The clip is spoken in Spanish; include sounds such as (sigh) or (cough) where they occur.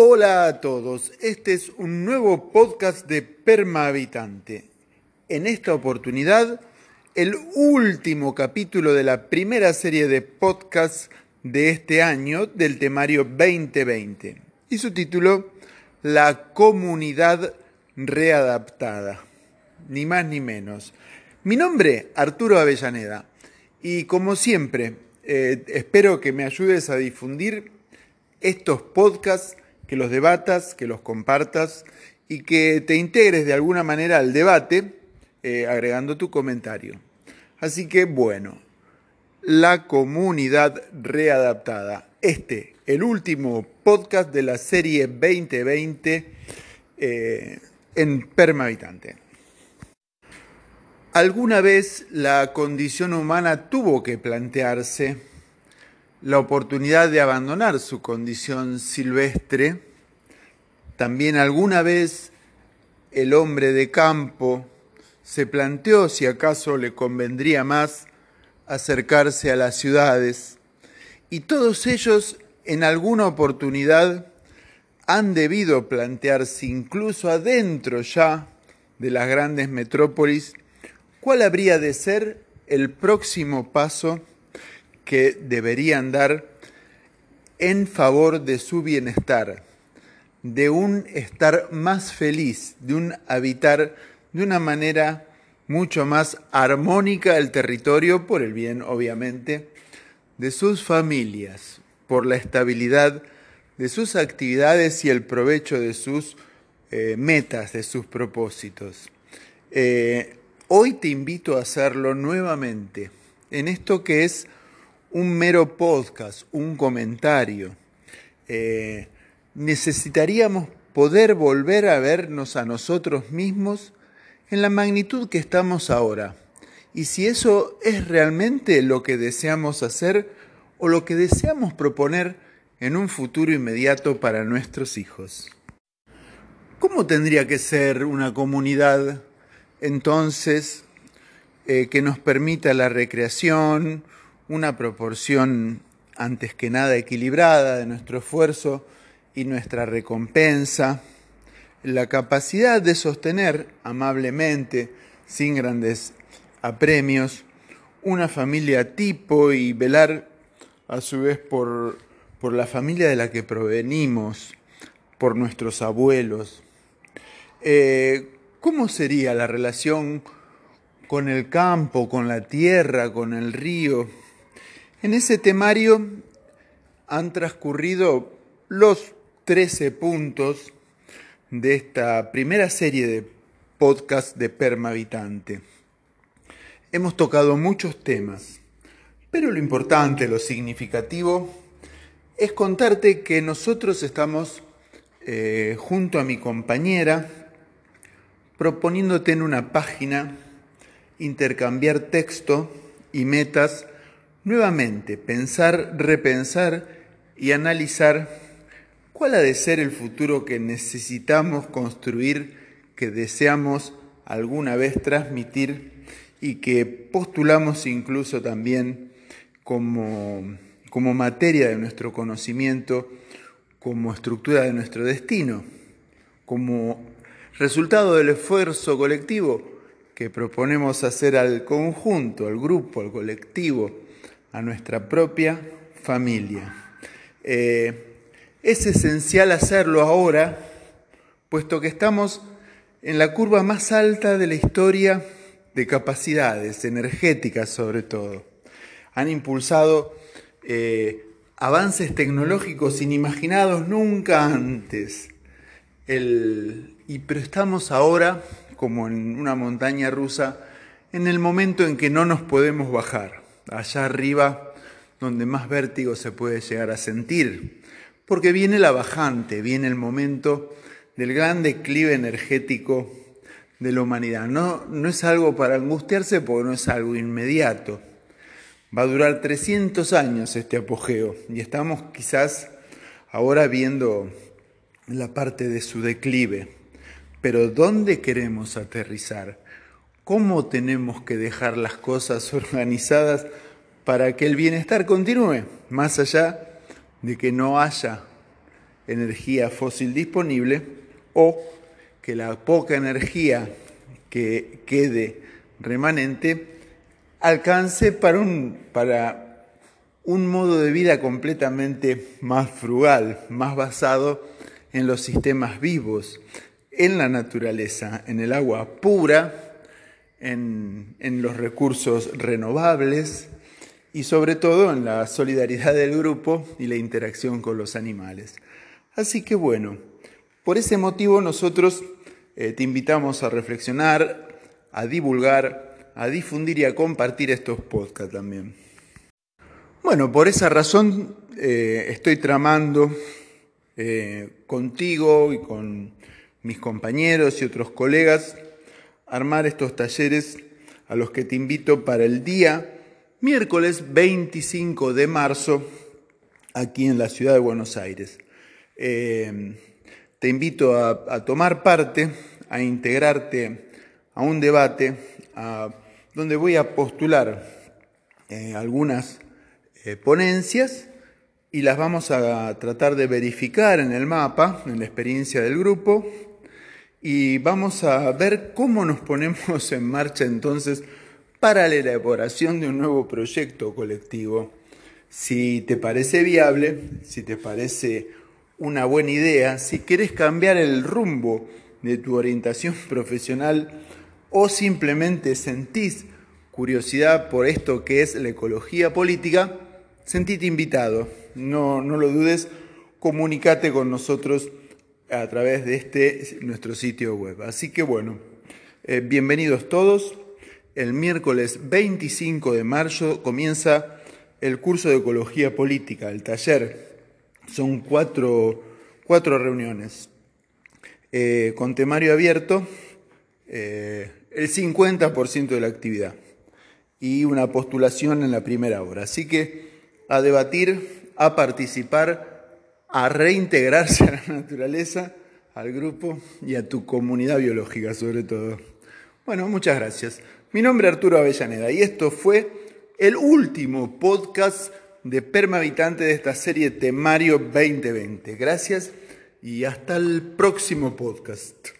Hola a todos, este es un nuevo podcast de Perma Habitante. En esta oportunidad, el último capítulo de la primera serie de podcasts de este año del temario 2020 y su título La comunidad readaptada. Ni más ni menos. Mi nombre, Arturo Avellaneda, y como siempre, eh, espero que me ayudes a difundir estos podcasts, que los debatas, que los compartas y que te integres de alguna manera al debate eh, agregando tu comentario. Así que bueno, la comunidad readaptada. Este, el último podcast de la serie 2020 eh, en Permahabitante. Alguna vez la condición humana tuvo que plantearse la oportunidad de abandonar su condición silvestre. También alguna vez el hombre de campo se planteó si acaso le convendría más acercarse a las ciudades y todos ellos en alguna oportunidad han debido plantearse incluso adentro ya de las grandes metrópolis cuál habría de ser el próximo paso que deberían dar en favor de su bienestar, de un estar más feliz, de un habitar de una manera mucho más armónica el territorio por el bien, obviamente, de sus familias, por la estabilidad de sus actividades y el provecho de sus eh, metas, de sus propósitos. Eh, hoy te invito a hacerlo nuevamente en esto que es un mero podcast, un comentario. Eh, necesitaríamos poder volver a vernos a nosotros mismos en la magnitud que estamos ahora. Y si eso es realmente lo que deseamos hacer o lo que deseamos proponer en un futuro inmediato para nuestros hijos. ¿Cómo tendría que ser una comunidad entonces eh, que nos permita la recreación, una proporción antes que nada equilibrada de nuestro esfuerzo y nuestra recompensa? la capacidad de sostener amablemente, sin grandes apremios, una familia tipo y velar a su vez por, por la familia de la que provenimos, por nuestros abuelos. Eh, ¿Cómo sería la relación con el campo, con la tierra, con el río? En ese temario han transcurrido los 13 puntos de esta primera serie de podcast de Permavitante. Hemos tocado muchos temas, pero lo importante, lo significativo, es contarte que nosotros estamos eh, junto a mi compañera proponiéndote en una página intercambiar texto y metas, nuevamente pensar, repensar y analizar ¿Cuál ha de ser el futuro que necesitamos construir, que deseamos alguna vez transmitir y que postulamos incluso también como, como materia de nuestro conocimiento, como estructura de nuestro destino, como resultado del esfuerzo colectivo que proponemos hacer al conjunto, al grupo, al colectivo, a nuestra propia familia. Eh, es esencial hacerlo ahora, puesto que estamos en la curva más alta de la historia de capacidades energéticas sobre todo. Han impulsado eh, avances tecnológicos inimaginados nunca antes. y, pero estamos ahora, como en una montaña rusa, en el momento en que no nos podemos bajar, allá arriba donde más vértigo se puede llegar a sentir porque viene la bajante, viene el momento del gran declive energético de la humanidad. No, no es algo para angustiarse porque no es algo inmediato. Va a durar 300 años este apogeo y estamos quizás ahora viendo la parte de su declive. Pero ¿dónde queremos aterrizar? ¿Cómo tenemos que dejar las cosas (laughs) organizadas para que el bienestar continúe? Más allá de que no haya energía fósil disponible o que la poca energía que quede remanente alcance para un, para un modo de vida completamente más frugal, más basado en los sistemas vivos, en la naturaleza, en el agua pura, en, los recursos renovables y sobre todo en la solidaridad del grupo y la interacción con los animales. Así que bueno, por ese motivo nosotros eh, te invitamos a reflexionar, a divulgar, a difundir y a compartir estos podcasts también. Bueno, por esa razón eh, estoy tramando eh, contigo y con mis compañeros y otros colegas armar estos talleres a los que te invito para el día miércoles 25 de marzo aquí en la ciudad de Buenos Aires. Eh, te invito a, tomar parte, a integrarte a un debate donde voy a postular eh, algunas eh, ponencias y las vamos a tratar de verificar en el mapa, en la experiencia del grupo, y vamos a ver cómo nos ponemos en marcha entonces para la elaboración de un nuevo proyecto colectivo. Si te parece viable, si te parece una buena idea, si quieres cambiar el rumbo de tu orientación (laughs) profesional o simplemente sentís curiosidad por esto que es la ecología política, sentite invitado. No, no lo dudes, comunícate con nosotros a través de este nuestro sitio web. Así que bueno, eh, bienvenidos todos. El miércoles 25 de marzo comienza el curso de Ecología Política, el taller. Son cuatro, cuatro reuniones. Eh, con temario abierto, eh, el 50% de la actividad y una postulación en la primera hora. Así que a debatir, a participar, a reintegrarse a la naturaleza, al grupo y a tu comunidad biológica sobre todo. Bueno, muchas gracias. Mi nombre es Arturo Avellaneda y esto fue el último podcast de Permahabitante de esta serie Temario 2020. Gracias y hasta el próximo podcast.